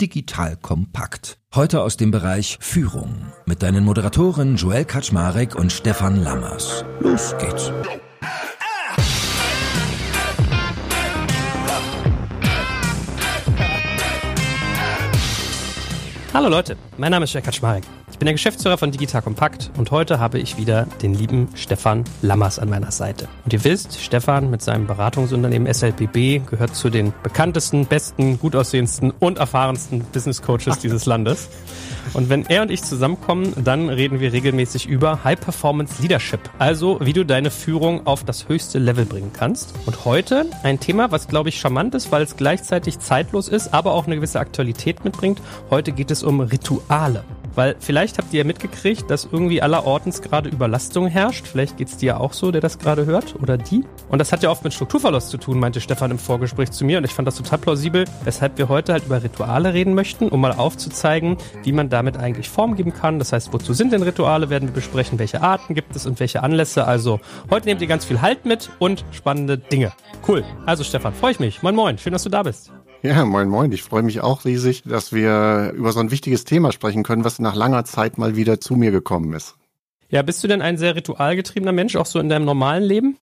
Digital Kompakt. Heute aus dem Bereich Führung mit deinen Moderatoren Joel Kaczmarek und Stefan Lammers. Los geht's. Hallo Leute, mein Name ist Jörg Kaczmarek. Ich bin der Geschäftsführer von Digital Kompakt und heute habe ich wieder den lieben Stefan Lammers an meiner Seite. Und ihr wisst, Stefan mit seinem Beratungsunternehmen SLPB gehört zu den bekanntesten, besten, gut aussehendsten und erfahrensten Business Coaches dieses Landes. Und wenn er und ich zusammenkommen, dann reden wir regelmäßig über High Performance Leadership. Also, wie du deine Führung auf das höchste Level bringen kannst. Und heute ein Thema, was glaube ich charmant ist, weil es gleichzeitig zeitlos ist, aber auch eine gewisse Aktualität mitbringt. Heute geht es um Rituale. Weil vielleicht habt ihr ja mitgekriegt, dass irgendwie allerortens gerade Überlastung herrscht. Vielleicht geht's dir auch so, der das gerade hört oder die. Und das hat ja oft mit Strukturverlust zu tun, meinte Stefan im Vorgespräch zu mir. Und ich fand das total plausibel, weshalb wir heute halt über Rituale reden möchten, um mal aufzuzeigen, wie man damit eigentlich Form geben kann. Das heißt, wozu sind denn Rituale, werden wir besprechen, welche Arten gibt es und welche Anlässe. Also heute nehmt ihr ganz viel Halt mit und spannende Dinge. Cool. Also Stefan, freue ich mich. Moin moin, schön, dass du da bist. Ja, moin moin. Ich freue mich auch riesig, dass wir über so ein wichtiges Thema sprechen können, was nach langer Zeit mal wieder zu mir gekommen ist. Ja, bist du denn ein sehr ritualgetriebener Mensch, auch so in deinem normalen Leben?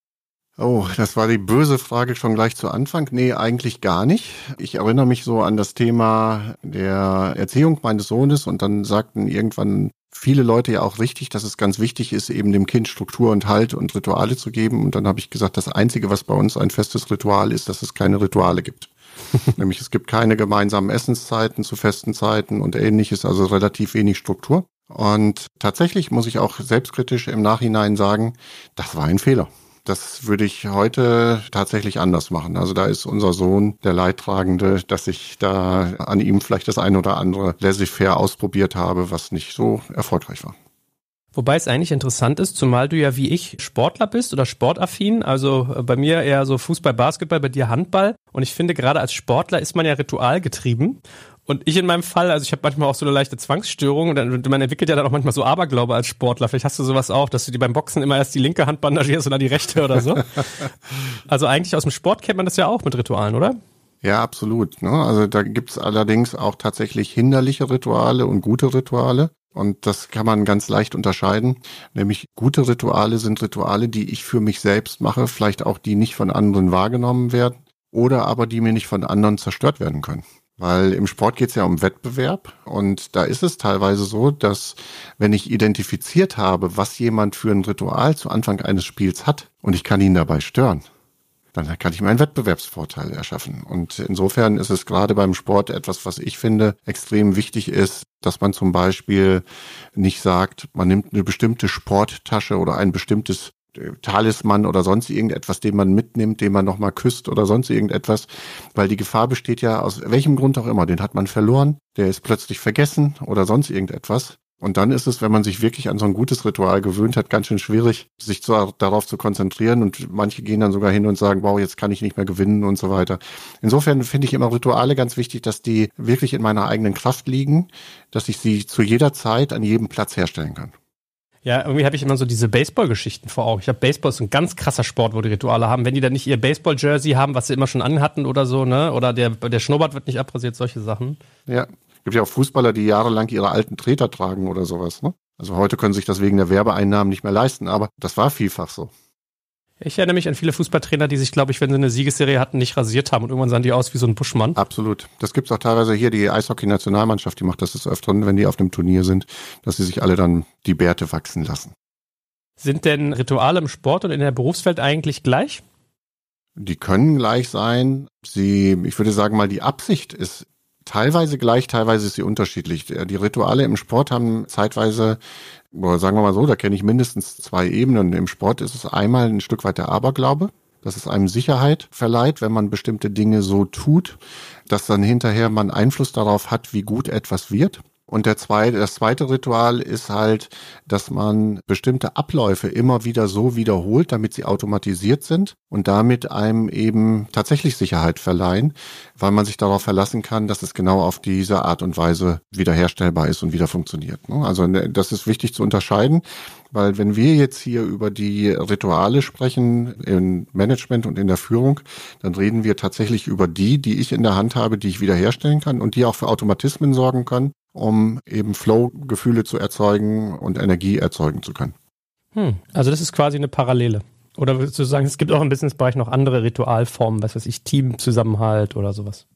Oh, das war die böse Frage schon gleich zu Anfang. Nee, eigentlich gar nicht. Ich erinnere mich so an das Thema der Erziehung meines Sohnes und dann sagten irgendwann viele Leute ja auch richtig, dass es ganz wichtig ist, eben dem Kind Struktur und Halt und Rituale zu geben. Und dann habe ich gesagt, das Einzige, was bei uns ein festes Ritual ist, dass es keine Rituale gibt. Nämlich es gibt keine gemeinsamen Essenszeiten zu festen Zeiten und ähnliches, also relativ wenig Struktur. Und tatsächlich muss ich auch selbstkritisch im Nachhinein sagen, das war ein Fehler. Das würde ich heute tatsächlich anders machen. Also da ist unser Sohn der Leidtragende, dass ich da an ihm vielleicht das eine oder andere laissez-faire ausprobiert habe, was nicht so erfolgreich war. Wobei es eigentlich interessant ist, zumal du ja wie ich Sportler bist oder sportaffin, also äh, bei mir eher so Fußball, Basketball, bei dir Handball. Und ich finde, gerade als Sportler ist man ja ritualgetrieben. Und ich in meinem Fall, also ich habe manchmal auch so eine leichte Zwangsstörung und man entwickelt ja dann auch manchmal so Aberglaube als Sportler. Vielleicht hast du sowas auch, dass du dir beim Boxen immer erst die linke Hand bandagierst und dann die rechte oder so. also eigentlich aus dem Sport kennt man das ja auch mit Ritualen, oder? Ja, absolut. Ne? Also da gibt's allerdings auch tatsächlich hinderliche Rituale und gute Rituale. Und das kann man ganz leicht unterscheiden. Nämlich gute Rituale sind Rituale, die ich für mich selbst mache, vielleicht auch die nicht von anderen wahrgenommen werden oder aber die mir nicht von anderen zerstört werden können. Weil im Sport geht es ja um Wettbewerb und da ist es teilweise so, dass wenn ich identifiziert habe, was jemand für ein Ritual zu Anfang eines Spiels hat und ich kann ihn dabei stören, dann kann ich mir einen Wettbewerbsvorteil erschaffen. Und insofern ist es gerade beim Sport etwas, was ich finde extrem wichtig ist, dass man zum Beispiel nicht sagt, man nimmt eine bestimmte Sporttasche oder ein bestimmtes äh, Talisman oder sonst irgendetwas, den man mitnimmt, den man nochmal küsst oder sonst irgendetwas, weil die Gefahr besteht ja aus welchem Grund auch immer, den hat man verloren, der ist plötzlich vergessen oder sonst irgendetwas. Und dann ist es, wenn man sich wirklich an so ein gutes Ritual gewöhnt hat, ganz schön schwierig, sich zu, darauf zu konzentrieren. Und manche gehen dann sogar hin und sagen, wow, jetzt kann ich nicht mehr gewinnen und so weiter. Insofern finde ich immer Rituale ganz wichtig, dass die wirklich in meiner eigenen Kraft liegen, dass ich sie zu jeder Zeit an jedem Platz herstellen kann. Ja, irgendwie habe ich immer so diese Baseball-Geschichten vor Augen. Ich habe Baseball ist ein ganz krasser Sport, wo die Rituale haben. Wenn die dann nicht ihr Baseball-Jersey haben, was sie immer schon anhatten oder so, ne? Oder der, der Schnurrbart wird nicht abrasiert, solche Sachen. Ja, gibt ja auch Fußballer, die jahrelang ihre alten Treter tragen oder sowas. Ne? Also heute können sich das wegen der Werbeeinnahmen nicht mehr leisten, aber das war vielfach so. Ich erinnere mich an viele Fußballtrainer, die sich, glaube ich, wenn sie eine Siegesserie hatten, nicht rasiert haben und irgendwann sahen die aus wie so ein Buschmann. Absolut. Das gibt's auch teilweise hier, die Eishockey-Nationalmannschaft, die macht das des Öfteren, wenn die auf einem Turnier sind, dass sie sich alle dann die Bärte wachsen lassen. Sind denn Rituale im Sport und in der Berufswelt eigentlich gleich? Die können gleich sein. Sie, ich würde sagen mal, die Absicht ist teilweise gleich, teilweise ist sie unterschiedlich. Die Rituale im Sport haben zeitweise, sagen wir mal so, da kenne ich mindestens zwei Ebenen. Im Sport ist es einmal ein Stück weit der Aberglaube, dass es einem Sicherheit verleiht, wenn man bestimmte Dinge so tut, dass dann hinterher man Einfluss darauf hat, wie gut etwas wird. Und der zweite, das zweite Ritual ist halt, dass man bestimmte Abläufe immer wieder so wiederholt, damit sie automatisiert sind und damit einem eben tatsächlich Sicherheit verleihen, weil man sich darauf verlassen kann, dass es genau auf diese Art und Weise wiederherstellbar ist und wieder funktioniert. Ne? Also ne, das ist wichtig zu unterscheiden, weil wenn wir jetzt hier über die Rituale sprechen im Management und in der Führung, dann reden wir tatsächlich über die, die ich in der Hand habe, die ich wiederherstellen kann und die auch für Automatismen sorgen können um eben Flow-Gefühle zu erzeugen und Energie erzeugen zu können. Hm, also das ist quasi eine Parallele. Oder würdest du sagen, es gibt auch im Businessbereich noch andere Ritualformen, was weiß ich, Teamzusammenhalt oder sowas?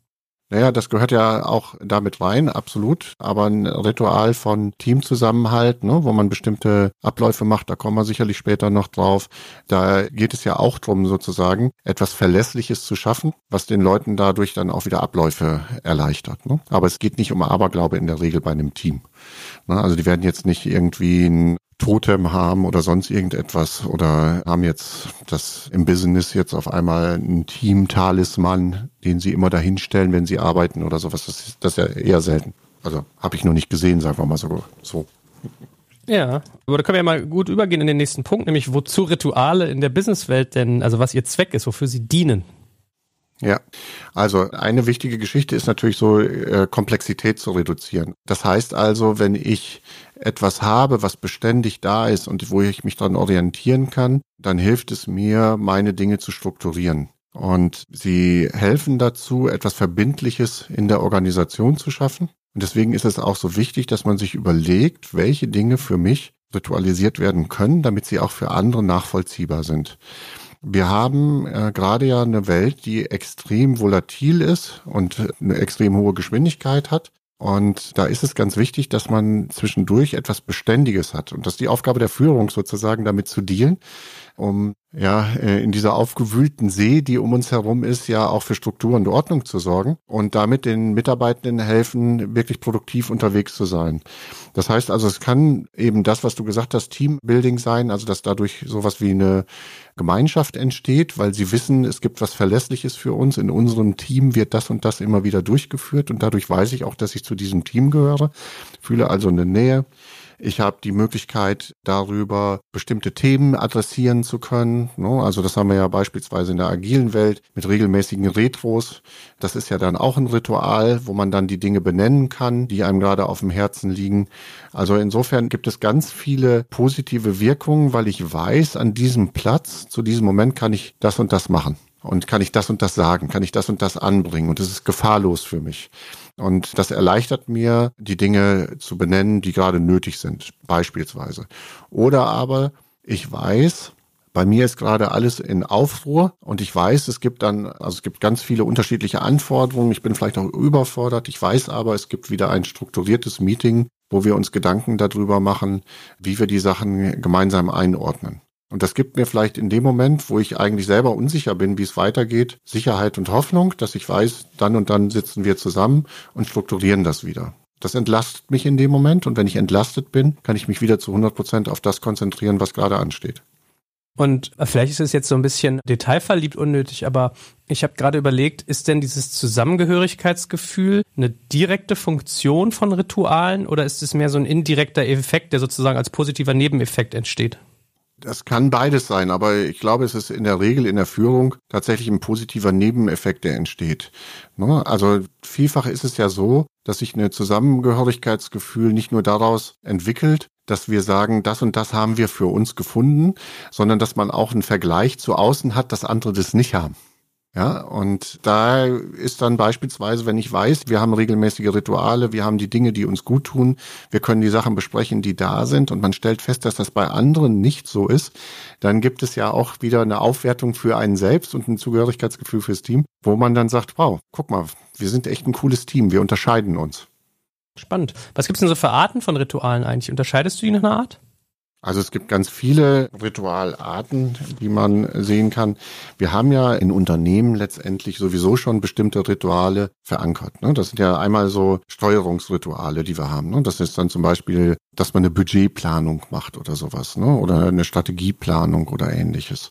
Naja, das gehört ja auch damit rein, absolut. Aber ein Ritual von Teamzusammenhalt, ne, wo man bestimmte Abläufe macht, da kommen wir sicherlich später noch drauf. Da geht es ja auch drum, sozusagen etwas Verlässliches zu schaffen, was den Leuten dadurch dann auch wieder Abläufe erleichtert. Ne? Aber es geht nicht um Aberglaube in der Regel bei einem Team. Ne? Also die werden jetzt nicht irgendwie ein Totem haben oder sonst irgendetwas oder haben jetzt das im Business jetzt auf einmal ein Team-Talisman, den sie immer dahinstellen, wenn sie arbeiten oder sowas. Das ist, das ist ja eher selten. Also habe ich noch nicht gesehen, sagen wir mal so. so. Ja, aber da können wir ja mal gut übergehen in den nächsten Punkt, nämlich wozu Rituale in der Businesswelt denn, also was ihr Zweck ist, wofür sie dienen. Ja, also eine wichtige Geschichte ist natürlich so, äh, Komplexität zu reduzieren. Das heißt also, wenn ich etwas habe, was beständig da ist und wo ich mich dran orientieren kann, dann hilft es mir, meine Dinge zu strukturieren. Und sie helfen dazu, etwas Verbindliches in der Organisation zu schaffen. Und deswegen ist es auch so wichtig, dass man sich überlegt, welche Dinge für mich ritualisiert werden können, damit sie auch für andere nachvollziehbar sind. Wir haben äh, gerade ja eine Welt, die extrem volatil ist und eine extrem hohe Geschwindigkeit hat. Und da ist es ganz wichtig, dass man zwischendurch etwas Beständiges hat. Und das ist die Aufgabe der Führung sozusagen, damit zu dealen, um ja äh, in dieser aufgewühlten See, die um uns herum ist, ja auch für Struktur und Ordnung zu sorgen und damit den Mitarbeitenden helfen, wirklich produktiv unterwegs zu sein. Das heißt also, es kann eben das, was du gesagt hast, Teambuilding sein, also dass dadurch sowas wie eine Gemeinschaft entsteht, weil sie wissen, es gibt was Verlässliches für uns. In unserem Team wird das und das immer wieder durchgeführt und dadurch weiß ich auch, dass ich zu diesem Team gehöre, fühle also eine Nähe. Ich habe die Möglichkeit, darüber bestimmte Themen adressieren zu können. Ne? Also das haben wir ja beispielsweise in der agilen Welt mit regelmäßigen Retros. Das ist ja dann auch ein Ritual, wo man dann die Dinge benennen kann, die einem gerade auf dem Herzen liegen. Also insofern gibt es ganz viele positive Wirkungen, weil ich weiß, an diesem Platz, zu diesem Moment kann ich das und das machen. Und kann ich das und das sagen? Kann ich das und das anbringen? Und es ist gefahrlos für mich. Und das erleichtert mir, die Dinge zu benennen, die gerade nötig sind, beispielsweise. Oder aber ich weiß, bei mir ist gerade alles in Aufruhr und ich weiß, es gibt dann, also es gibt ganz viele unterschiedliche Anforderungen. Ich bin vielleicht auch überfordert. Ich weiß aber, es gibt wieder ein strukturiertes Meeting, wo wir uns Gedanken darüber machen, wie wir die Sachen gemeinsam einordnen. Und das gibt mir vielleicht in dem Moment, wo ich eigentlich selber unsicher bin, wie es weitergeht, Sicherheit und Hoffnung, dass ich weiß, dann und dann sitzen wir zusammen und strukturieren das wieder. Das entlastet mich in dem Moment und wenn ich entlastet bin, kann ich mich wieder zu 100 Prozent auf das konzentrieren, was gerade ansteht. Und vielleicht ist es jetzt so ein bisschen detailverliebt unnötig, aber ich habe gerade überlegt, ist denn dieses Zusammengehörigkeitsgefühl eine direkte Funktion von Ritualen oder ist es mehr so ein indirekter Effekt, der sozusagen als positiver Nebeneffekt entsteht? Das kann beides sein, aber ich glaube, es ist in der Regel in der Führung tatsächlich ein positiver Nebeneffekt, der entsteht. Ne? Also vielfach ist es ja so, dass sich ein Zusammengehörigkeitsgefühl nicht nur daraus entwickelt, dass wir sagen, das und das haben wir für uns gefunden, sondern dass man auch einen Vergleich zu außen hat, dass andere das nicht haben. Ja, und da ist dann beispielsweise, wenn ich weiß, wir haben regelmäßige Rituale, wir haben die Dinge, die uns gut tun, wir können die Sachen besprechen, die da sind und man stellt fest, dass das bei anderen nicht so ist, dann gibt es ja auch wieder eine Aufwertung für einen selbst und ein Zugehörigkeitsgefühl fürs Team, wo man dann sagt, wow, guck mal, wir sind echt ein cooles Team, wir unterscheiden uns. Spannend. Was gibt's denn so für Arten von Ritualen eigentlich? Unterscheidest du die nach einer Art? Also es gibt ganz viele Ritualarten, die man sehen kann. Wir haben ja in Unternehmen letztendlich sowieso schon bestimmte Rituale verankert. Ne? Das sind ja einmal so Steuerungsrituale, die wir haben. Ne? Das ist dann zum Beispiel, dass man eine Budgetplanung macht oder sowas, ne? oder eine Strategieplanung oder ähnliches.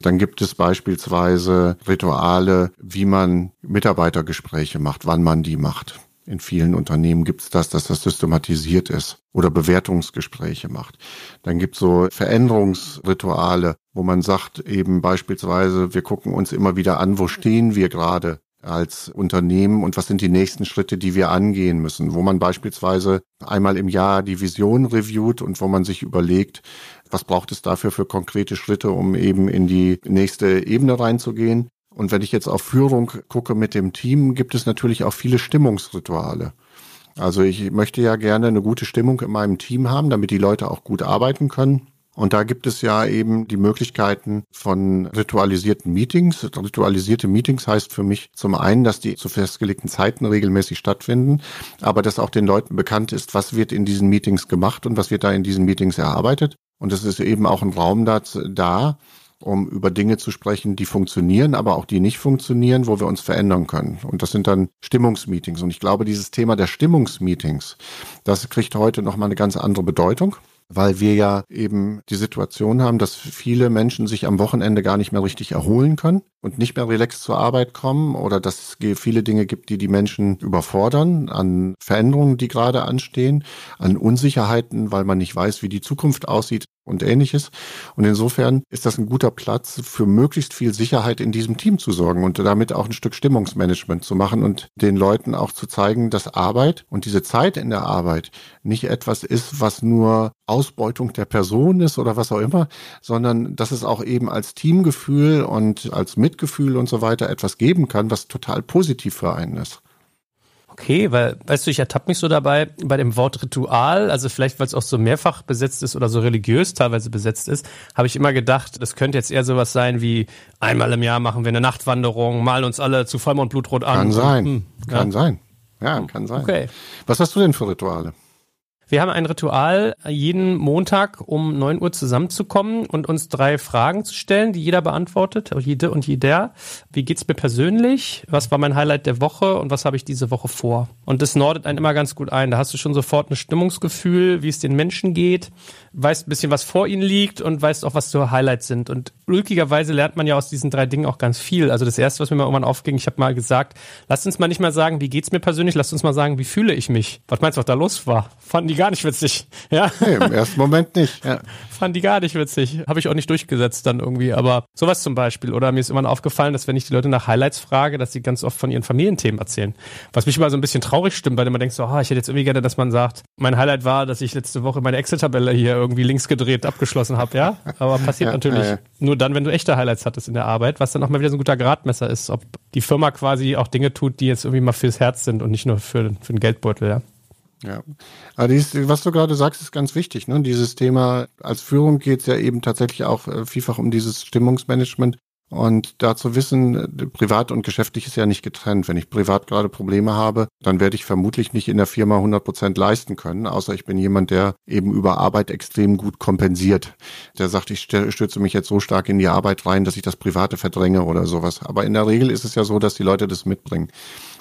Dann gibt es beispielsweise Rituale, wie man Mitarbeitergespräche macht, wann man die macht In vielen Unternehmen gibt es das, dass das systematisiert ist oder Bewertungsgespräche macht. Dann gibt es so Veränderungsrituale, wo man sagt eben beispielsweise, wir gucken uns immer wieder an, wo stehen wir gerade als Unternehmen und was sind die nächsten Schritte, die wir angehen müssen, wo man beispielsweise einmal im Jahr die Vision reviewt und wo man sich überlegt, was braucht es dafür für konkrete Schritte, um eben in die nächste Ebene reinzugehen. Und wenn ich jetzt auf Führung gucke mit dem Team, gibt es natürlich auch viele Stimmungsrituale. Also ich möchte ja gerne eine gute Stimmung in meinem Team haben, damit die Leute auch gut arbeiten können. Und da gibt es ja eben die Möglichkeiten von ritualisierten Meetings. Ritualisierte Meetings heißt für mich zum einen, dass die zu festgelegten Zeiten regelmäßig stattfinden, aber dass auch den Leuten bekannt ist, was wird in diesen Meetings gemacht und was wird da in diesen Meetings erarbeitet. Und es ist eben auch ein Raum da, um über Dinge zu sprechen, die funktionieren, aber auch die nicht funktionieren, wo wir uns verändern können. Und das sind dann Stimmungsmeetings. Und ich glaube, dieses Thema der Stimmungsmeetings, das kriegt heute nochmal eine ganz andere Bedeutung weil wir ja eben die Situation haben, dass viele Menschen sich am Wochenende gar nicht mehr richtig erholen können und nicht mehr relaxed zur Arbeit kommen oder dass es viele Dinge gibt, die die Menschen überfordern an Veränderungen, die gerade anstehen, an Unsicherheiten, weil man nicht weiß, wie die Zukunft aussieht und ähnliches. Und insofern ist das ein guter Platz für möglichst viel Sicherheit in diesem Team zu sorgen und damit auch ein Stück Stimmungsmanagement zu machen und den Leuten auch zu zeigen, dass Arbeit und diese Zeit in der Arbeit nicht etwas ist, was nur Ausbeutung der Person ist oder was auch immer, sondern dass es auch eben als Teamgefühl und als Mitgefühl und so weiter etwas geben kann, was total positiv für einen ist. Okay, weil, weißt du, ich ertappe mich so dabei bei dem Wort Ritual, also vielleicht, weil es auch so mehrfach besetzt ist oder so religiös teilweise besetzt ist, habe ich immer gedacht, das könnte jetzt eher sowas sein wie einmal im Jahr machen wir eine Nachtwanderung, malen uns alle zu Vollmond Blutrot an. Kann sein, hm, kann ja. sein. Ja, kann sein. Okay. Was hast du denn für Rituale? Wir haben ein Ritual, jeden Montag um neun Uhr zusammenzukommen und uns drei Fragen zu stellen, die jeder beantwortet, jede und jeder. Wie geht's mir persönlich? Was war mein Highlight der Woche und was habe ich diese Woche vor? Und das nordet einen immer ganz gut ein. Da hast du schon sofort ein Stimmungsgefühl, wie es den Menschen geht, weißt ein bisschen, was vor ihnen liegt und weißt auch, was so Highlights sind. Und ulkigerweise lernt man ja aus diesen drei Dingen auch ganz viel. Also das erste, was mir mal irgendwann aufging, ich habe mal gesagt, lasst uns mal nicht mal sagen, wie geht's mir persönlich, lasst uns mal sagen, wie fühle ich mich. Was meinst du, was da los war? Fanden die gar nicht witzig. Ja. Nee, im ersten Moment nicht. Ja. Fanden die gar nicht witzig. Habe ich auch nicht durchgesetzt dann irgendwie. Aber sowas zum Beispiel. Oder mir ist immer aufgefallen, dass wenn ich die Leute nach Highlights frage, dass sie ganz oft von ihren Familienthemen erzählen. Was mich immer so ein bisschen traurig stimmt, weil man denkt so, oh, ich hätte jetzt irgendwie gerne, dass man sagt, mein Highlight war, dass ich letzte Woche meine Excel-Tabelle hier irgendwie links gedreht abgeschlossen habe, ja. Aber passiert ja, natürlich ja. nur dann, wenn du echte Highlights hattest in der Arbeit, was dann auch mal wieder so ein guter Gradmesser ist, ob die Firma quasi auch Dinge tut, die jetzt irgendwie mal fürs Herz sind und nicht nur für, für den Geldbeutel, ja. Ja, aber dies, was du gerade sagst, ist ganz wichtig. Ne? Dieses Thema als Führung geht es ja eben tatsächlich auch äh, vielfach um dieses Stimmungsmanagement. Und dazu wissen, privat und geschäftlich ist ja nicht getrennt. Wenn ich privat gerade Probleme habe, dann werde ich vermutlich nicht in der Firma 100 Prozent leisten können, außer ich bin jemand, der eben über Arbeit extrem gut kompensiert. Der sagt, ich stürze mich jetzt so stark in die Arbeit rein, dass ich das Private verdränge oder sowas. Aber in der Regel ist es ja so, dass die Leute das mitbringen.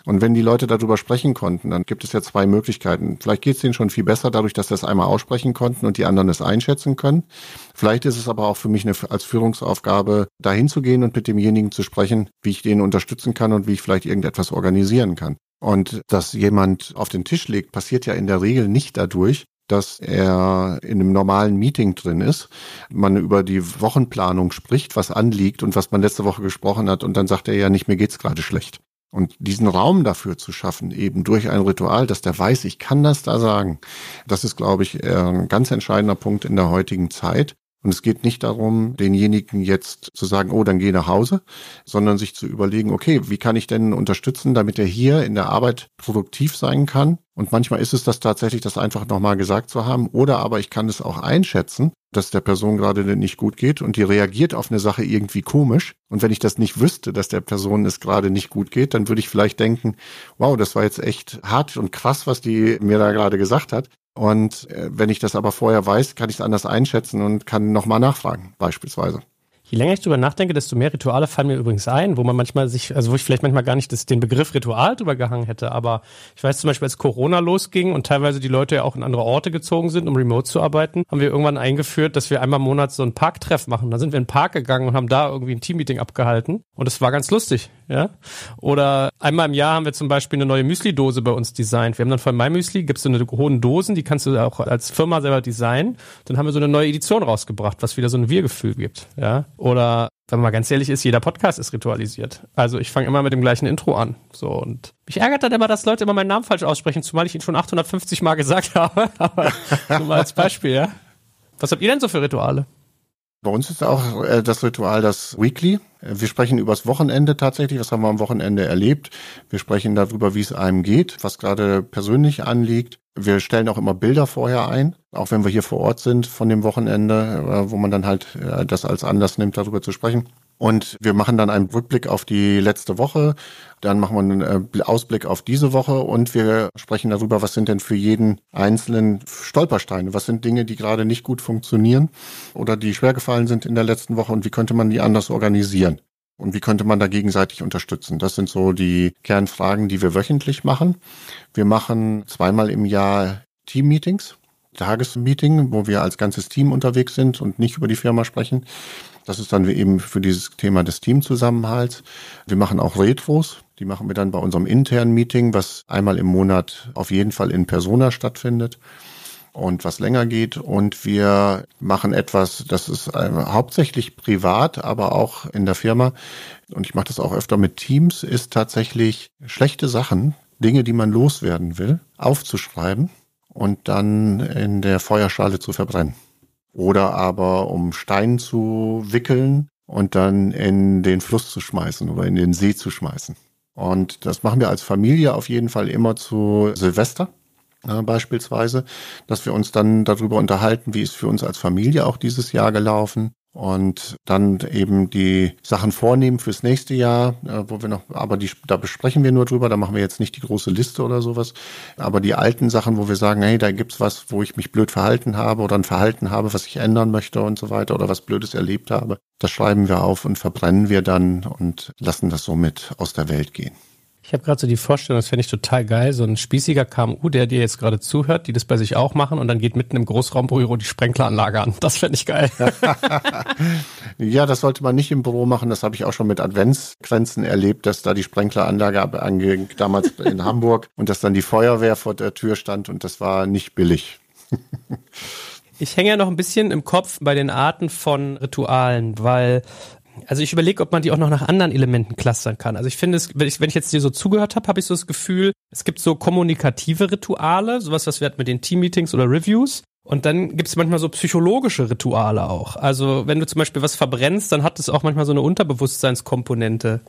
Und wenn die Leute darüber sprechen konnten, dann gibt es ja zwei Möglichkeiten. Vielleicht geht es denen schon viel besser dadurch, dass sie das einmal aussprechen konnten und die anderen es einschätzen können. Vielleicht ist es aber auch für mich eine, als Führungsaufgabe, dahin zu gehen und mit demjenigen zu sprechen, wie ich den unterstützen kann und wie ich vielleicht irgendetwas organisieren kann. Und dass jemand auf den Tisch legt, passiert ja in der Regel nicht dadurch, dass er in einem normalen Meeting drin ist, man über die Wochenplanung spricht, was anliegt und was man letzte Woche gesprochen hat und dann sagt er ja nicht, mir geht's gerade schlecht. Und diesen Raum dafür zu schaffen, eben durch ein Ritual, dass der weiß, ich kann das da sagen, das ist, glaube ich, ein ganz entscheidender Punkt in der heutigen Zeit. Und es geht nicht darum, denjenigen jetzt zu sagen, oh, dann geh nach Hause, sondern sich zu überlegen, okay, wie kann ich denn unterstützen, damit er hier in der Arbeit produktiv sein kann? Und manchmal ist es das tatsächlich, das einfach nochmal gesagt zu haben. Oder aber ich kann es auch einschätzen, dass der Person gerade nicht gut geht und die reagiert auf eine Sache irgendwie komisch. Und wenn ich das nicht wüsste, dass der Person es gerade nicht gut geht, dann würde ich vielleicht denken, wow, das war jetzt echt hart und krass, was die mir da gerade gesagt hat. Und äh, wenn ich das aber vorher weiß, kann ich es anders einschätzen und kann nochmal nachfragen, beispielsweise. Je länger ich drüber nachdenke, desto mehr Rituale fallen mir übrigens ein, wo man manchmal sich, also wo ich vielleicht manchmal gar nicht das, den Begriff Ritual drüber gehangen hätte, aber ich weiß zum Beispiel, als Corona losging und teilweise die Leute ja auch in andere Orte gezogen sind, um remote zu arbeiten, haben wir irgendwann eingeführt, dass wir einmal im Monat so ein Parktreff machen. Da sind wir in den Park gegangen und haben da irgendwie ein Teammeeting abgehalten und es war ganz lustig, ja. Oder einmal im Jahr haben wir zum Beispiel eine neue Müsli-Dose bei uns designt. Wir haben dann von MyMüsli, gibt es so eine hohen Dosen, die kannst du auch als Firma selber designen. Dann haben wir so eine neue Edition rausgebracht, was wieder so ein Wir-Gefühl gibt, ja. Oder wenn man ganz ehrlich ist, jeder Podcast ist ritualisiert. Also ich fange immer mit dem gleichen Intro an. So und mich ärgert dann immer, dass Leute immer meinen Namen falsch aussprechen, zumal ich ihn schon 850 Mal gesagt habe. Aber nur mal als Beispiel, ja. Was habt ihr denn so für Rituale? Bei uns ist auch äh, das Ritual das Weekly. Wir sprechen übers Wochenende tatsächlich. Was haben wir am Wochenende erlebt? Wir sprechen darüber, wie es einem geht, was gerade persönlich anliegt. Wir stellen auch immer Bilder vorher ein, auch wenn wir hier vor Ort sind von dem Wochenende, äh, wo man dann halt äh, das als Anlass nimmt, darüber zu sprechen. Und wir machen dann einen Rückblick auf die letzte Woche, dann machen wir einen äh, Ausblick auf diese Woche und wir sprechen darüber, was sind denn für jeden einzelnen Stolpersteine, was sind Dinge, die gerade nicht gut funktionieren oder die schwer gefallen sind in der letzten Woche und wie könnte man die anders organisieren. Und wie könnte man da gegenseitig unterstützen? Das sind so die Kernfragen, die wir wöchentlich machen. Wir machen zweimal im Jahr Team-Meetings, Tagesmeeting, wo wir als ganzes Team unterwegs sind und nicht über die Firma sprechen. Das ist dann eben für dieses Thema des Teamzusammenhalts. Wir machen auch Retros. Die machen wir dann bei unserem internen Meeting, was einmal im Monat auf jeden Fall in Persona stattfindet und was länger geht. Und wir machen etwas, das ist äh, hauptsächlich privat, aber auch in der Firma. Und ich mache das auch öfter mit Teams, ist tatsächlich schlechte Sachen, Dinge, die man loswerden will, aufzuschreiben und dann in der Feuerschale zu verbrennen oder aber um Stein zu wickeln und dann in den Fluss zu schmeißen oder in den See zu schmeißen. Und das machen wir als Familie auf jeden Fall immer zu Silvester äh, beispielsweise, dass wir uns dann darüber unterhalten, wie ist für uns als Familie auch dieses Jahr gelaufen und dann eben die Sachen vornehmen fürs nächste Jahr, äh, wo wir noch, aber die, da besprechen wir nur drüber, da machen wir jetzt nicht die große Liste oder sowas, aber die alten Sachen, wo wir sagen, hey, da gibt's was, wo ich mich blöd verhalten habe oder ein Verhalten habe, was ich ändern möchte und so weiter oder was Blödes erlebt habe, das schreiben wir auf und verbrennen wir dann und lassen das somit aus der Welt gehen. Ich habe gerade so die Vorstellung, das fände ich total geil, so ein spießiger KMU, der dir jetzt gerade zuhört, die das bei sich auch machen und dann geht mitten im Großraumbüro die Sprenkleranlage an. Das fände ich geil. ja, das sollte man nicht im Büro machen. Das habe ich auch schon mit Adventsgrenzen erlebt, dass da die Sprenkleranlage anging, damals in Hamburg und dass dann die Feuerwehr vor der Tür stand und das war nicht billig. Ich hänge ja noch ein bisschen im Kopf bei den Arten von Ritualen, weil also ich überlege, ob man die auch noch nach anderen Elementen clustern kann. Also ich finde es, wenn ich, wenn ich jetzt dir so zugehört habe, habe ich so das Gefühl, es gibt so kommunikative Rituale, sowas, was wir hatten mit den Team-Meetings oder Reviews. Und dann gibt es manchmal so psychologische Rituale auch. Also wenn du zum Beispiel was verbrennst, dann hat es auch manchmal so eine Unterbewusstseinskomponente.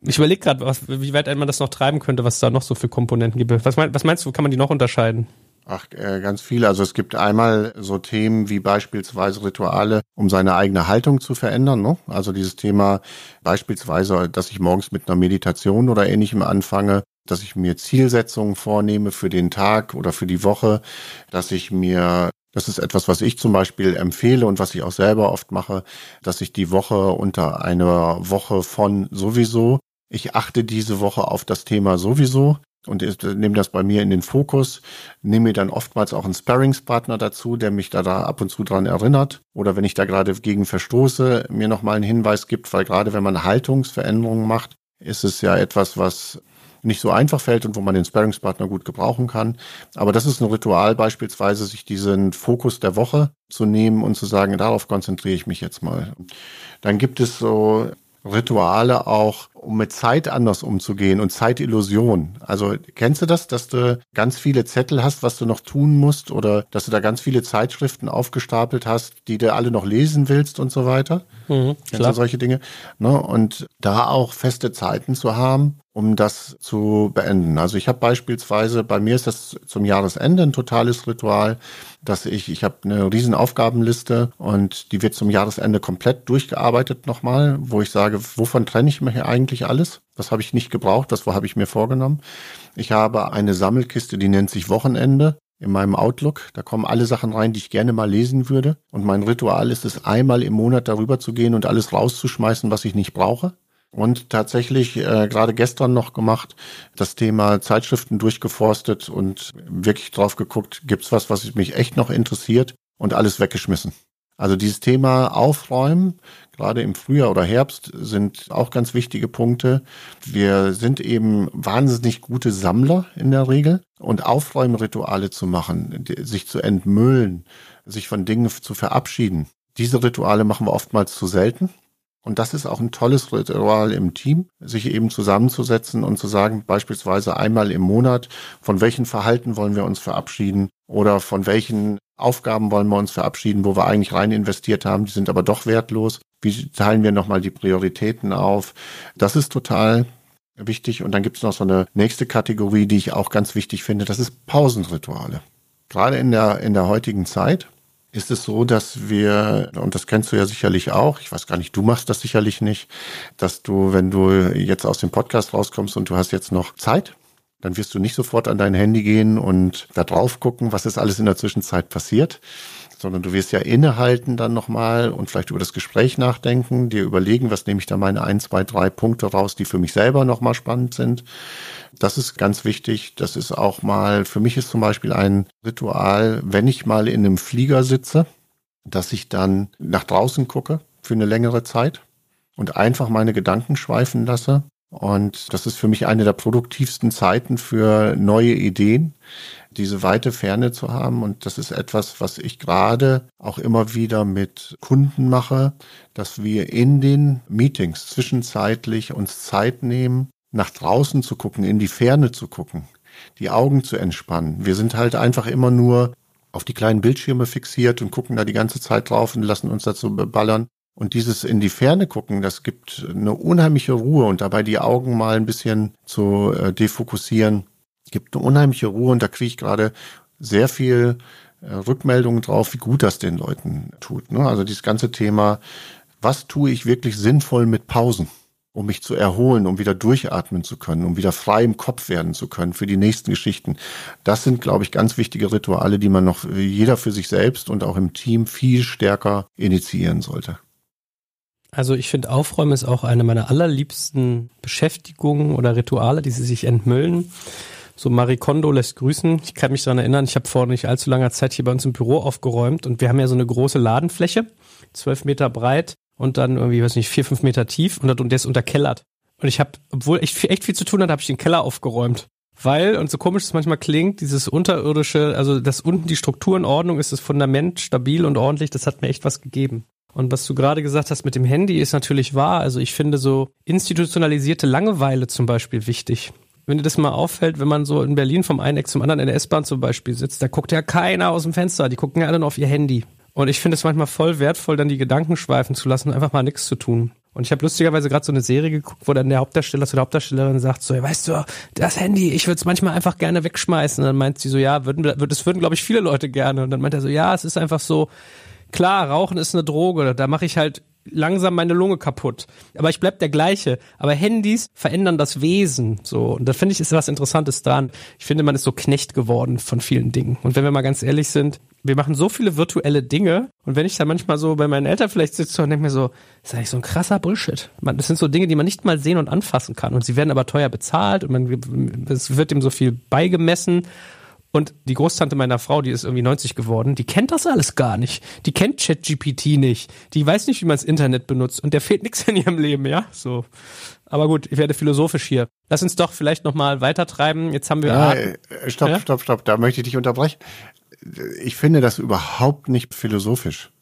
Ich überlege gerade, wie weit man das noch treiben könnte, was da noch so für Komponenten gibt. Was, mein, was meinst du, kann man die noch unterscheiden? Ach, äh, ganz viele. Also es gibt einmal so Themen wie beispielsweise Rituale, um seine eigene Haltung zu verändern. Ne? Also dieses Thema beispielsweise, dass ich morgens mit einer Meditation oder ähnlichem anfange, dass ich mir Zielsetzungen vornehme für den Tag oder für die Woche, dass ich mir das ist etwas, was ich zum Beispiel empfehle und was ich auch selber oft mache, dass ich die Woche unter einer Woche von sowieso ich achte diese Woche auf das Thema sowieso und nehme das bei mir in den Fokus, nehme mir dann oftmals auch einen Sparringspartner dazu, der mich da, da ab und zu dran erinnert. Oder wenn ich da gerade gegen verstoße, mir nochmal einen Hinweis gibt, weil gerade wenn man Haltungsveränderungen macht, ist es ja etwas, was nicht so einfach fällt und wo man den Sparringspartner gut gebrauchen kann. Aber das ist ein Ritual beispielsweise, sich diesen Fokus der Woche zu nehmen und zu sagen, darauf konzentriere ich mich jetzt mal. Dann gibt es so Rituale auch, um mit Zeit anders umzugehen und Zeitillusion. Also kennst du das, dass du ganz viele Zettel hast, was du noch tun musst oder dass du da ganz viele Zeitschriften aufgestapelt hast, die du alle noch lesen willst und so weiter? Mhm, kennst klar. du solche Dinge? Ne? Und da auch feste Zeiten zu haben, um das zu beenden. Also ich habe beispielsweise, bei mir ist das zum Jahresende ein totales Ritual, dass ich, ich habe eine riesen Aufgabenliste und die wird zum Jahresende komplett durchgearbeitet nochmal, wo ich sage, wovon trenne ich mir eigentlich alles? Das habe ich nicht gebraucht, das habe ich mir vorgenommen. Ich habe eine Sammelkiste, die nennt sich Wochenende. in meinem Outlook. Da kommen alle Sachen rein, die ich gerne mal lesen würde. Und mein Ritual ist es, einmal im Monat darüber zu gehen und alles rauszuschmeißen, was ich nicht brauche. Und tatsächlich äh, gerade gestern noch gemacht, das Thema Zeitschriften durchgeforstet und wirklich drauf geguckt, gibt's was, was mich echt noch interessiert und alles weggeschmissen. Also dieses Thema Aufräumen, gerade im Frühjahr oder Herbst, sind auch ganz wichtige Punkte. Wir sind eben wahnsinnig gute Sammler in der Regel und Aufräumrituale zu machen, sich zu entmüllen, sich von Dingen zu verabschieden. Diese Rituale machen wir oftmals zu selten. Und das ist auch ein tolles Ritual im Team, sich eben zusammenzusetzen und zu sagen, beispielsweise einmal im Monat, von welchen Verhalten wollen wir uns verabschieden oder von welchen Aufgaben wollen wir uns verabschieden, wo wir eigentlich rein investiert haben, die sind aber doch wertlos. Wie teilen wir nochmal die Prioritäten auf? Das ist total wichtig. Und dann gibt es noch so eine nächste Kategorie, die ich auch ganz wichtig finde. Das ist Pausenrituale. Gerade in der, in der heutigen Zeit ist es so, dass wir, und das kennst du ja sicherlich auch, ich weiß gar nicht, du machst das sicherlich nicht, dass du, wenn du jetzt aus dem Podcast rauskommst und du hast jetzt noch Zeit, dann wirst du nicht sofort an dein Handy gehen und da drauf gucken, was ist alles in der Zwischenzeit passiert, sondern du wirst ja innehalten dann nochmal und vielleicht über das Gespräch nachdenken, dir überlegen, was nehme ich da meine ein, zwei, drei Punkte raus, die für mich selber nochmal spannend sind. Das ist ganz wichtig. Das ist auch mal, für mich ist zum Beispiel ein Ritual, wenn ich mal in einem Flieger sitze, dass ich dann nach draußen gucke für eine längere Zeit und einfach meine Gedanken schweifen lasse und das ist für mich eine der produktivsten Zeiten für neue Ideen, diese weite Ferne zu haben. Und das ist etwas, was ich gerade auch immer wieder mit Kunden mache, dass wir in den Meetings zwischenzeitlich uns Zeit nehmen, nach draußen zu gucken, in die Ferne zu gucken, die Augen zu entspannen. Wir sind halt einfach immer nur auf die kleinen Bildschirme fixiert und gucken da die ganze Zeit drauf und lassen uns dazu beballern. Und dieses in die Ferne gucken, das gibt eine unheimliche Ruhe und dabei die Augen mal ein bisschen zu äh, defokussieren, gibt eine unheimliche Ruhe und da kriege ich gerade sehr viel äh, Rückmeldungen drauf, wie gut das den Leuten tut. Ne? Also dieses ganze Thema, was tue ich wirklich sinnvoll mit Pausen, um mich zu erholen, um wieder durchatmen zu können, um wieder frei im Kopf werden zu können für die nächsten Geschichten. Das sind, glaube ich, ganz wichtige Rituale, die man noch jeder für sich selbst und auch im Team viel stärker initiieren sollte. Also ich finde, Aufräumen ist auch eine meiner allerliebsten Beschäftigungen oder Rituale, die sie sich entmüllen. So Marie Kondo lässt grüßen. Ich kann mich daran erinnern, ich habe vor nicht allzu langer Zeit hier bei uns im Büro aufgeräumt und wir haben ja so eine große Ladenfläche, zwölf Meter breit und dann irgendwie, weiß nicht, vier, fünf Meter tief und, der ist unterkellert. Und ich habe, obwohl ich echt viel zu tun hatte, habe ich den Keller aufgeräumt. Weil, und so komisch es manchmal klingt, dieses unterirdische, also dass unten die Struktur in Ordnung ist, das Fundament stabil und ordentlich, das hat mir echt was gegeben. Und was du gerade gesagt hast mit dem Handy ist natürlich wahr. Also ich finde so institutionalisierte Langeweile zum Beispiel wichtig. Wenn dir das mal auffällt, wenn man so in Berlin vom einen Eck zum anderen in der S-Bahn zum Beispiel sitzt, da guckt ja keiner aus dem Fenster. Die gucken ja alle nur auf ihr Handy. Und ich finde es manchmal voll wertvoll, dann die Gedanken schweifen zu lassen und einfach mal nichts zu tun. Und ich habe lustigerweise gerade so eine Serie geguckt, wo dann der Hauptdarsteller zu der Hauptdarstellerin sagt so, weißt du, das Handy, ich würde es manchmal einfach gerne wegschmeißen. Und dann meint sie so, ja, würden, das würden, glaube ich, viele Leute gerne. Und dann meint er so, ja, es ist einfach so, klar, Rauchen ist eine Droge, da mache ich halt langsam meine Lunge kaputt. Aber ich bleib der gleiche. Aber Handys verändern das Wesen. So. Und da finde ich, ist was Interessantes dran. Ich finde, man ist so Knecht geworden von vielen Dingen. Und wenn wir mal ganz ehrlich sind, wir machen so viele virtuelle Dinge. Und wenn ich da manchmal so bei meinen Eltern vielleicht sitze und denke mir so, das ist eigentlich so ein krasser Bullshit. Das sind so Dinge, die man nicht mal sehen und anfassen kann. Und sie werden aber teuer bezahlt und man, es wird dem so viel beigemessen. Und die Großtante meiner Frau, die ist irgendwie 90 geworden, die kennt das alles gar nicht. Die kennt ChatGPT nicht. Die weiß nicht, wie man das Internet benutzt. Und der fehlt nichts in ihrem Leben, ja? So. Aber gut, ich werde philosophisch hier. Lass uns doch vielleicht nochmal weitertreiben. Jetzt haben wir. Ja, äh, stopp, ja? stopp, stopp. Da möchte ich dich unterbrechen. Ich finde das überhaupt nicht philosophisch.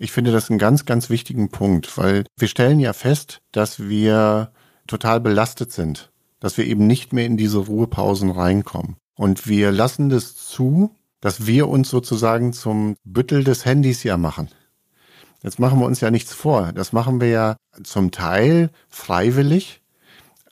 Ich finde das einen ganz, ganz wichtigen Punkt, weil wir stellen ja fest, dass wir total belastet sind, dass wir eben nicht mehr in diese Ruhepausen reinkommen. Und wir lassen das zu, dass wir uns sozusagen zum Büttel des Handys ja machen. Jetzt machen wir uns ja nichts vor. Das machen wir ja zum Teil freiwillig,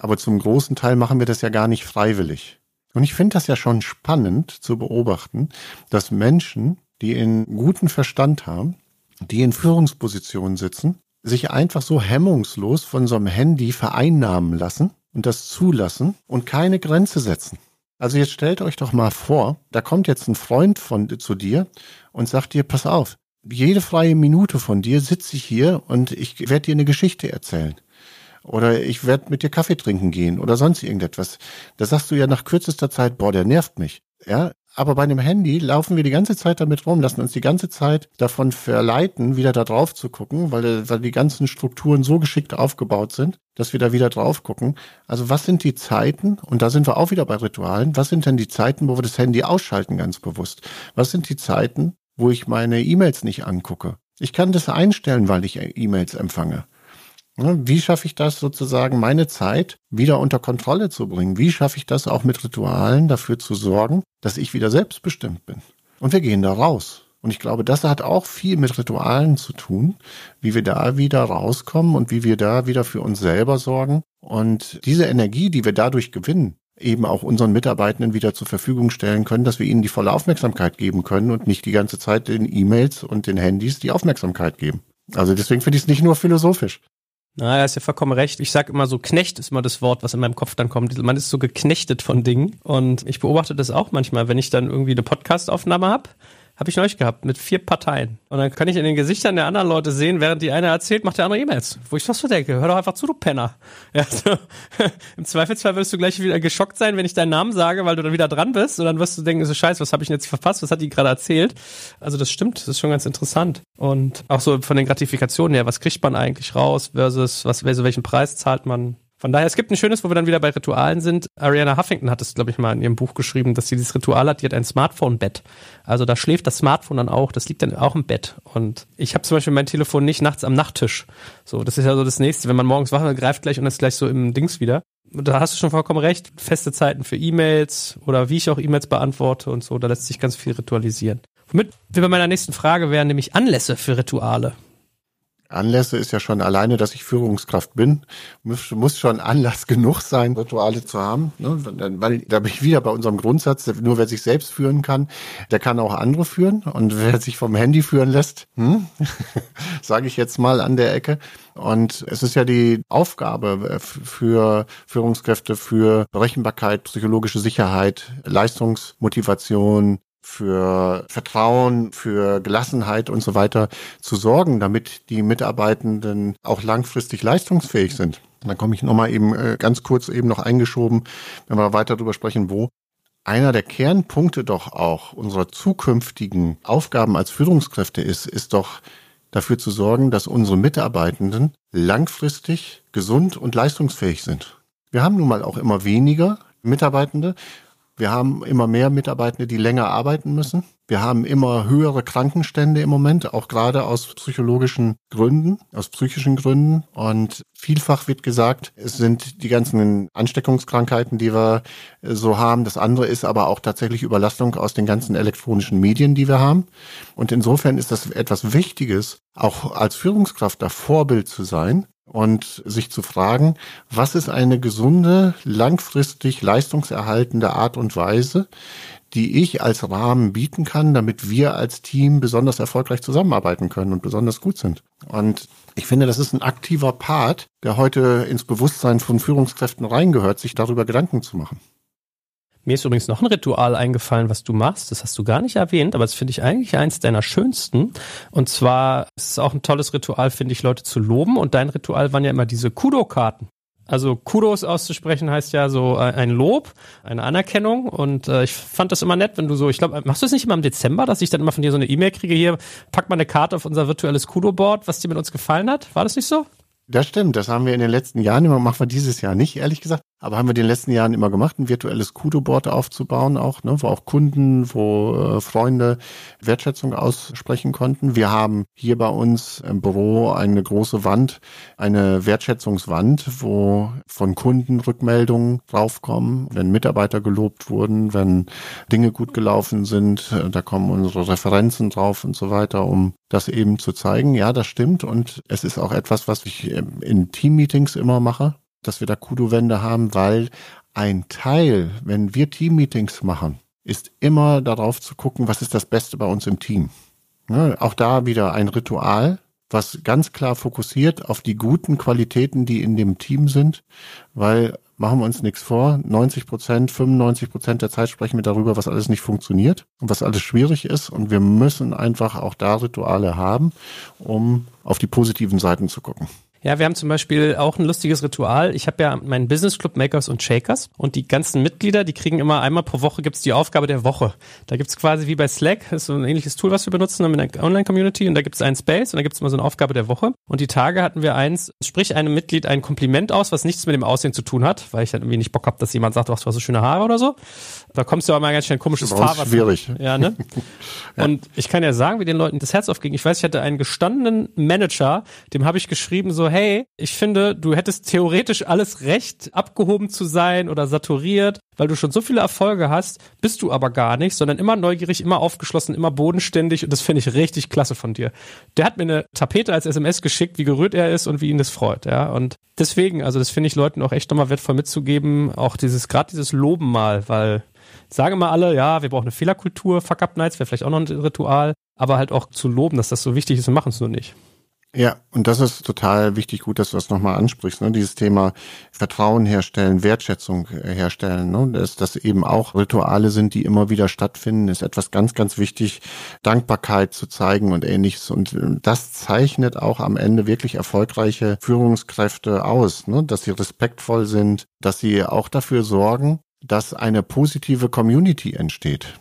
aber zum großen Teil machen wir das ja gar nicht freiwillig. Und ich finde das ja schon spannend zu beobachten, dass Menschen, die in guten Verstand haben, die in Führungspositionen sitzen, sich einfach so hemmungslos von so einem Handy vereinnahmen lassen und das zulassen und keine Grenze setzen. Also jetzt stellt euch doch mal vor, da kommt jetzt ein Freund von zu dir und sagt dir, pass auf, jede freie Minute von dir sitze ich hier und ich werde dir eine Geschichte erzählen. Oder ich werde mit dir Kaffee trinken gehen oder sonst irgendetwas. Da sagst du ja nach kürzester Zeit, boah, der nervt mich. Ja, aber bei einem Handy laufen wir die ganze Zeit damit rum, lassen uns die ganze Zeit davon verleiten, wieder da drauf zu gucken, weil, weil die ganzen Strukturen so geschickt aufgebaut sind, dass wir da wieder drauf gucken. Also was sind die Zeiten, und da sind wir auch wieder bei Ritualen, was sind denn die Zeiten, wo wir das Handy ausschalten ganz bewusst? Was sind die Zeiten, wo ich meine E-Mails nicht angucke? Ich kann das einstellen, weil ich E-Mails empfange. Wie schaffe ich das sozusagen, meine Zeit wieder unter Kontrolle zu bringen? Wie schaffe ich das auch mit Ritualen dafür zu sorgen, dass ich wieder selbstbestimmt bin? Und wir gehen da raus. Und ich glaube, das hat auch viel mit Ritualen zu tun, wie wir da wieder rauskommen und wie wir da wieder für uns selber sorgen. Und diese Energie, die wir dadurch gewinnen, eben auch unseren Mitarbeitenden wieder zur Verfügung stellen können, dass wir ihnen die volle Aufmerksamkeit geben können und nicht die ganze Zeit den E-Mails und den Handys die Aufmerksamkeit geben. Also deswegen finde ich es nicht nur philosophisch. Na, er ist ja vollkommen recht. Ich sag immer so, Knecht ist immer das Wort, was in meinem Kopf dann kommt. Man ist so geknechtet von Dingen. Und ich beobachte das auch manchmal, wenn ich dann irgendwie eine Podcastaufnahme habe habe ich neulich gehabt mit vier Parteien. Und dann kann ich in den Gesichtern der anderen Leute sehen, während die eine erzählt, macht der andere E-Mails. Wo ich was so denke, hör doch einfach zu, du Penner. Ja, so. Im Zweifelsfall wirst du gleich wieder geschockt sein, wenn ich deinen Namen sage, weil du dann wieder dran bist. Und dann wirst du denken, so scheiße, was habe ich denn jetzt verpasst? Was hat die gerade erzählt? Also das stimmt, das ist schon ganz interessant. Und auch so von den Gratifikationen her, was kriegt man eigentlich raus versus was, welchen Preis zahlt man von daher, es gibt ein schönes, wo wir dann wieder bei Ritualen sind. Ariana Huffington hat es, glaube ich, mal in ihrem Buch geschrieben, dass sie dieses Ritual hat, die hat ein Smartphone-Bett. Also da schläft das Smartphone dann auch, das liegt dann auch im Bett. Und ich habe zum Beispiel mein Telefon nicht nachts am Nachttisch. So, das ist ja so das Nächste. Wenn man morgens wach wird, greift gleich und ist gleich so im Dings wieder. Da hast du schon vollkommen recht. Feste Zeiten für E-Mails oder wie ich auch E-Mails beantworte und so, da lässt sich ganz viel ritualisieren. Womit wir bei meiner nächsten Frage wären, nämlich Anlässe für Rituale. Anlässe ist ja schon alleine, dass ich Führungskraft bin, muss, muss schon Anlass genug sein, Rituale zu haben. Ne? Weil da bin ich wieder bei unserem Grundsatz, nur wer sich selbst führen kann, der kann auch andere führen. Und wer sich vom Handy führen lässt, hm? sage ich jetzt mal an der Ecke. Und es ist ja die Aufgabe für Führungskräfte, für Berechenbarkeit, psychologische Sicherheit, Leistungsmotivation, für Vertrauen, für Gelassenheit und so weiter zu sorgen, damit die Mitarbeitenden auch langfristig leistungsfähig sind. Und dann komme ich nochmal eben äh, ganz kurz eben noch eingeschoben, wenn wir weiter darüber sprechen, wo einer der Kernpunkte doch auch unserer zukünftigen Aufgaben als Führungskräfte ist, ist doch dafür zu sorgen, dass unsere Mitarbeitenden langfristig gesund und leistungsfähig sind. Wir haben nun mal auch immer weniger Mitarbeitende wir haben immer mehr Mitarbeitende, die länger arbeiten müssen. Wir haben immer höhere Krankenstände im Moment, auch gerade aus psychologischen Gründen, aus psychischen Gründen. Und vielfach wird gesagt, es sind die ganzen Ansteckungskrankheiten, die wir äh, so haben. Das andere ist aber auch tatsächlich Überlastung aus den ganzen elektronischen Medien, die wir haben. Und insofern ist das etwas Wichtiges, auch als Führungskraft da Vorbild zu sein und sich zu fragen, was ist eine gesunde, langfristig leistungserhaltende Art und Weise, die ich als Rahmen bieten kann, damit wir als Team besonders erfolgreich zusammenarbeiten können und besonders gut sind. Und ich finde, das ist ein aktiver Part, der heute ins Bewusstsein von Führungskräften reingehört, sich darüber Gedanken zu machen. Mir ist übrigens noch ein Ritual eingefallen, was du machst. Das hast du gar nicht erwähnt, aber das finde ich eigentlich eins deiner schönsten. Und zwar ist es auch ein tolles Ritual, finde ich, Leute zu loben. Und dein Ritual waren ja immer diese Kudo-Karten. Also Kudos auszusprechen heißt ja so äh, ein Lob, eine Anerkennung und äh, ich fand das immer nett, wenn du so, ich glaube, machst du es nicht immer im Dezember, dass ich dann immer von dir so eine E-Mail kriege, hier, pack mal eine Karte auf unser virtuelles Kudo-Board, was dir mit uns gefallen hat. War das nicht so? Das stimmt, das haben wir in den letzten Jahren immer, machen wir dieses Jahr nicht, ehrlich gesagt. Aber haben wir in den letzten Jahren immer gemacht, ein virtuelles Kudo-Board aufzubauen, auch, ne, wo auch Kunden, wo äh, Freunde Wertschätzung aussprechen konnten. Wir haben hier bei uns im Büro eine große Wand, eine Wertschätzungswand, wo von Kunden Rückmeldungen draufkommen, wenn Mitarbeiter gelobt wurden, wenn Dinge gut gelaufen sind, äh, da kommen unsere Referenzen drauf und so weiter, um das eben zu zeigen. Ja, das stimmt. Und es ist auch etwas, was ich in Teammeetings immer mache dass wir da Kudo-Wände haben, weil ein Teil, wenn wir Team-Meetings machen, ist immer darauf zu gucken, was ist das Beste bei uns im Team. Ne, auch da wieder ein Ritual, was ganz klar fokussiert auf die guten Qualitäten, die in dem Team sind, weil machen wir uns nichts vor. 90 Prozent, 95 Prozent der Zeit sprechen wir darüber, was alles nicht funktioniert und was alles schwierig ist. Und wir müssen einfach auch da Rituale haben, um auf die positiven Seiten zu gucken. Ja, wir haben zum Beispiel auch ein lustiges Ritual. Ich habe ja meinen Business Club Makers und Shakers und die ganzen Mitglieder, die kriegen immer einmal pro Woche gibt's die Aufgabe der Woche. Da gibt's quasi wie bei Slack, das ist so ein ähnliches Tool, was wir benutzen mit einer Online-Community und da gibt's einen Space und da gibt's immer so eine Aufgabe der Woche. Und die Tage hatten wir eins, sprich einem Mitglied ein Kompliment aus, was nichts mit dem Aussehen zu tun hat, weil ich dann irgendwie nicht Bock habe, dass jemand sagt, du hast so schöne Haare oder so. Da kommst du auch mal ganz schnell ein komisches Fahrrad. schwierig. Ja, ne? Und ich kann ja sagen, wie den Leuten das Herz aufging. Ich weiß, ich hatte einen gestandenen Manager, dem habe ich geschrieben so, hey, ich finde du hättest theoretisch alles Recht, abgehoben zu sein oder saturiert, weil du schon so viele Erfolge hast, bist du aber gar nicht, sondern immer neugierig, immer aufgeschlossen, immer bodenständig und das finde ich richtig klasse von dir. Der hat mir eine Tapete als SMS geschickt, wie gerührt er ist und wie ihn das freut, ja. Und deswegen, also das finde ich Leuten auch echt nochmal wertvoll mitzugeben, auch dieses, gerade dieses Loben mal, weil sagen mal alle, ja, wir brauchen eine Fehlerkultur, Fuck-Up-Nights wäre vielleicht auch noch ein Ritual, aber halt auch zu loben, dass das so wichtig ist, wir machen es nur nicht. Ja, und das ist total wichtig, gut, dass du das nochmal ansprichst, ne? dieses Thema Vertrauen herstellen, Wertschätzung äh, herstellen, ne? dass das eben auch Rituale sind, die immer wieder stattfinden, ist etwas ganz, ganz wichtig, Dankbarkeit zu zeigen und ähnliches. Und äh, das zeichnet auch am Ende wirklich erfolgreiche Führungskräfte aus, ne? dass sie respektvoll sind, dass sie auch dafür sorgen, dass eine positive Community entsteht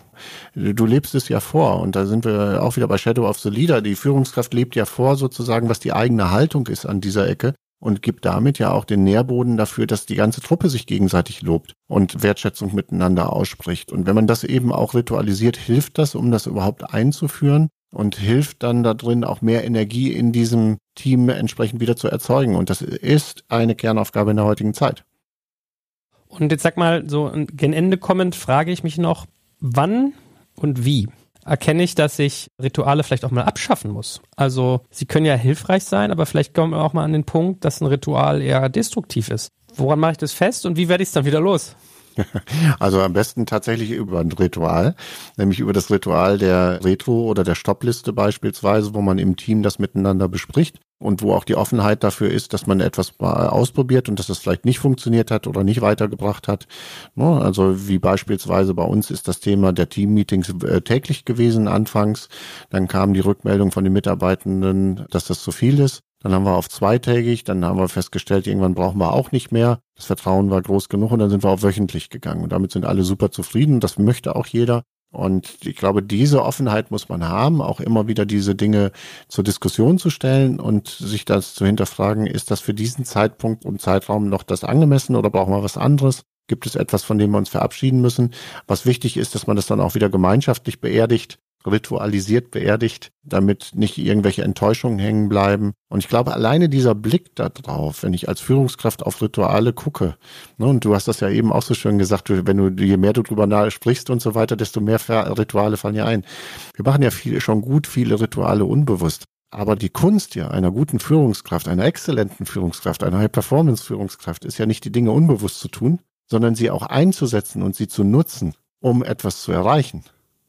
du lebst es ja vor. Und da sind wir auch wieder bei Shadow of the Leader. Die Führungskraft lebt ja vor, sozusagen, was die eigene Haltung ist an dieser Ecke und gibt damit ja auch den Nährboden dafür, dass die ganze Truppe sich gegenseitig lobt und Wertschätzung miteinander ausspricht. Und wenn man das eben auch ritualisiert, hilft das, um das überhaupt einzuführen und hilft dann da drin auch mehr Energie in diesem Team entsprechend wieder zu erzeugen. Und das ist eine Kernaufgabe in der heutigen Zeit. Und jetzt sag mal, so gen Ende kommend frage ich mich noch, wann und wie erkenne ich, dass ich Rituale vielleicht auch mal abschaffen muss. Also sie können ja hilfreich sein, aber vielleicht kommen wir auch mal an den Punkt, dass ein Ritual eher destruktiv ist. Woran mache ich das fest und wie werde ich es dann wieder los? Also am besten tatsächlich über ein Ritual, nämlich über das Ritual der Retro- oder der Stoppliste beispielsweise, wo man im Team das miteinander bespricht und wo auch die Offenheit dafür ist, dass man etwas ausprobiert und dass das vielleicht nicht funktioniert hat oder nicht weitergebracht hat. Ne, also wie beispielsweise bei uns ist das Thema der Teammeetings äh, täglich gewesen anfangs. Dann kam die Rückmeldung von den Mitarbeitenden, dass das zu viel ist. Dann haben wir auf zweitägig, dann haben wir festgestellt, irgendwann brauchen wir auch nicht mehr. Das Vertrauen war groß genug und dann sind wir auf wöchentlich gegangen. Und damit sind alle super zufrieden. Das möchte auch jeder. Und ich glaube, diese Offenheit muss man haben, auch immer wieder diese Dinge zur Diskussion zu stellen und sich das zu hinterfragen, ist das für diesen Zeitpunkt und Zeitraum noch das angemessen oder brauchen wir was anderes? Gibt es etwas, von dem wir uns verabschieden müssen? Was wichtig ist, dass man das dann auch wieder gemeinschaftlich beerdigt ritualisiert beerdigt, damit nicht irgendwelche Enttäuschungen hängen bleiben. Und ich glaube, alleine dieser Blick da drauf, wenn ich als Führungskraft auf Rituale gucke, ne, und du hast das ja eben auch so schön gesagt, wenn du, je mehr du drüber nahe sprichst und so weiter, desto mehr Rituale fallen ja ein. Wir machen ja viel, schon gut viele Rituale unbewusst. Aber die Kunst ja einer guten Führungskraft, einer exzellenten Führungskraft, einer High-Performance-Führungskraft ist ja nicht die Dinge unbewusst zu tun, sondern sie auch einzusetzen und sie zu nutzen, um etwas zu erreichen.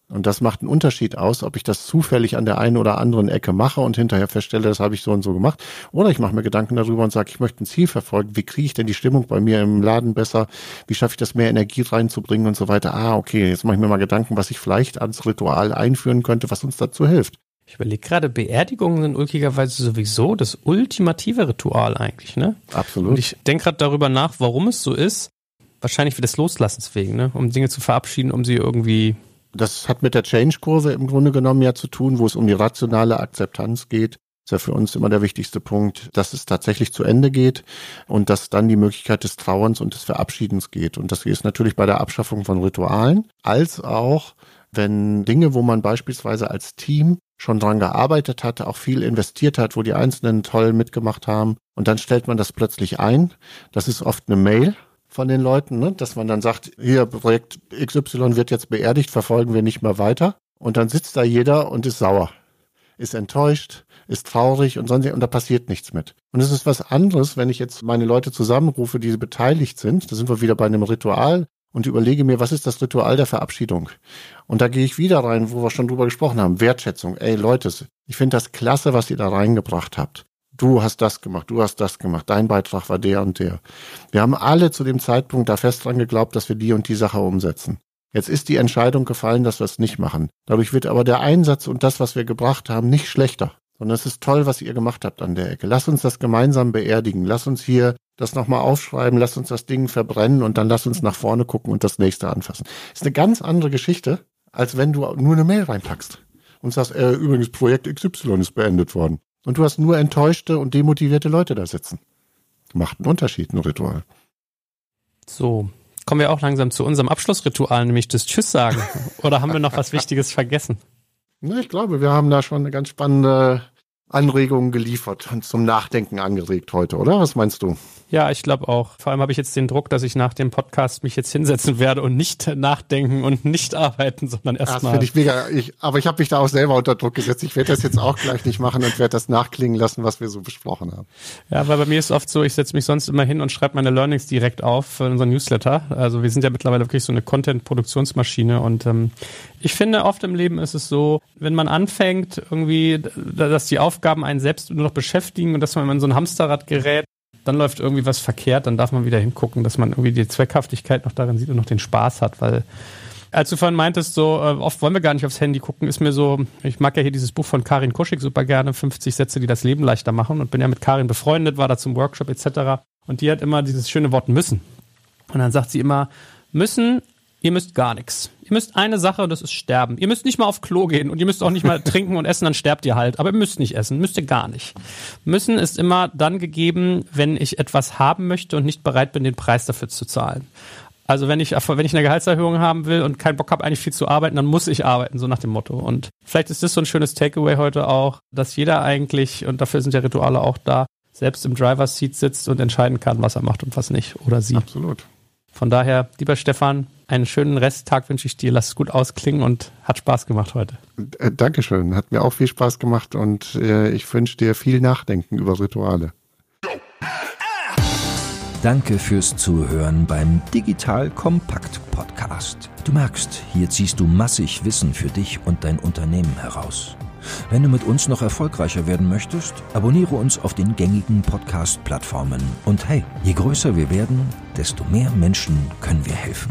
Und das macht einen Unterschied aus, ob ich das zufällig an der einen oder anderen Ecke mache und hinterher feststelle, das habe ich so und so gemacht. Oder ich mache mir Gedanken darüber und sage, ich möchte ein Ziel verfolgen. Wie kriege ich denn die Stimmung bei mir im Laden besser? Wie schaffe ich das, mehr Energie reinzubringen und so weiter? Ah, okay, jetzt mache ich mir mal Gedanken, was ich vielleicht als Ritual einführen könnte, was uns dazu hilft. Ich überlege gerade, Beerdigungen sind ulkigerweise sowieso das ultimative Ritual eigentlich, ne? Absolut. Und ich denke gerade darüber nach, warum es so ist. Wahrscheinlich wie des Loslassens wegen, ne? Um Dinge zu verabschieden, um sie irgendwie das hat mit der Change-Kurve im Grunde genommen ja zu tun, wo es um die rationale Akzeptanz geht. Das ist ja für uns immer der wichtigste Punkt, dass es tatsächlich zu Ende geht und dass dann die Möglichkeit des Trauerns und des Verabschiedens geht. Und das ist natürlich bei der Abschaffung von Ritualen, als auch wenn Dinge, wo man beispielsweise als Team schon dran gearbeitet hat, auch viel investiert hat, wo die Einzelnen toll mitgemacht haben und dann stellt man das plötzlich ein. Das ist oft eine Mail von den Leuten, ne? dass man dann sagt, hier Projekt XY wird jetzt beerdigt, verfolgen wir nicht mehr weiter. Und dann sitzt da jeder und ist sauer, ist enttäuscht, ist traurig und sonst und da passiert nichts mit. Und es ist was anderes, wenn ich jetzt meine Leute zusammenrufe, die beteiligt sind. Da sind wir wieder bei einem Ritual und überlege mir, was ist das Ritual der Verabschiedung? Und da gehe ich wieder rein, wo wir schon drüber gesprochen haben. Wertschätzung. Ey Leute, ich finde das klasse, was ihr da reingebracht habt du hast das gemacht, du hast das gemacht, dein Beitrag war der und der. Wir haben alle zu dem Zeitpunkt da fest dran geglaubt, dass wir die und die Sache umsetzen. Jetzt ist die Entscheidung gefallen, dass wir es nicht machen. Dadurch wird aber der Einsatz und das, was wir gebracht haben, nicht schlechter. Sondern es ist toll, was ihr gemacht habt an der Ecke. Lass uns das gemeinsam beerdigen. Lass uns hier das nochmal aufschreiben. Lass uns das Ding verbrennen und dann lass uns nach vorne gucken und das nächste anfassen. Ist eine ganz andere Geschichte, als wenn du nur eine Mail reinpackst und sagst, äh, übrigens Projekt XY ist beendet worden. Und du hast nur enttäuschte und demotivierte Leute da sitzen. Macht einen Unterschied, ein Ritual. So, kommen wir auch langsam zu unserem Abschlussritual, nämlich das Tschüss sagen. Oder haben wir noch was Wichtiges vergessen? Ich glaube, wir haben da schon eine ganz spannende Anregungen geliefert und zum Nachdenken angeregt heute, oder? Was meinst du? Ja, ich glaube auch. Vor allem habe ich jetzt den Druck, dass ich nach dem Podcast mich jetzt hinsetzen werde und nicht nachdenken und nicht arbeiten, sondern erstmal. Das finde ich mega. Ich, aber ich habe mich da auch selber unter Druck gesetzt. Ich werde das jetzt auch gleich nicht machen und werde das nachklingen lassen, was wir so besprochen haben. Ja, weil bei mir ist oft so, ich setze mich sonst immer hin und schreibe meine Learnings direkt auf für unseren Newsletter. Also wir sind ja mittlerweile wirklich so eine Content-Produktionsmaschine und ähm, ich finde, oft im Leben ist es so, wenn man anfängt, irgendwie, dass die Aufgaben einen selbst nur noch beschäftigen und dass man in so ein Hamsterrad gerät, dann läuft irgendwie was verkehrt, dann darf man wieder hingucken, dass man irgendwie die Zweckhaftigkeit noch darin sieht und noch den Spaß hat, weil als du vorhin meintest, so äh, oft wollen wir gar nicht aufs Handy gucken, ist mir so, ich mag ja hier dieses Buch von Karin Kuschig super gerne, 50 Sätze, die das Leben leichter machen und bin ja mit Karin befreundet, war da zum Workshop etc. Und die hat immer dieses schöne Wort müssen. Und dann sagt sie immer, müssen ihr müsst gar nichts. Ihr müsst eine Sache und das ist sterben. Ihr müsst nicht mal auf Klo gehen und ihr müsst auch nicht mal trinken und essen, dann sterbt ihr halt. Aber ihr müsst nicht essen, müsst ihr gar nicht. Müssen ist immer dann gegeben, wenn ich etwas haben möchte und nicht bereit bin, den Preis dafür zu zahlen. Also wenn ich, wenn ich eine Gehaltserhöhung haben will und keinen Bock habe, eigentlich viel zu arbeiten, dann muss ich arbeiten, so nach dem Motto. Und vielleicht ist das so ein schönes Takeaway heute auch, dass jeder eigentlich, und dafür sind ja Rituale auch da, selbst im Driver's Seat sitzt und entscheiden kann, was er macht und was nicht. Oder sie. Absolut. Von daher, lieber Stefan, einen schönen Resttag wünsche ich dir. Lass es gut ausklingen und hat Spaß gemacht heute. Äh, Dankeschön. Hat mir auch viel Spaß gemacht und äh, ich wünsche dir viel Nachdenken über Rituale. Danke fürs Zuhören beim Digital Kompakt Podcast. Du merkst, hier ziehst du massig Wissen für dich und dein Unternehmen heraus. Wenn du mit uns noch erfolgreicher werden möchtest, abonniere uns auf den gängigen Podcast-Plattformen. Und hey, je größer wir werden, desto mehr Menschen können wir helfen.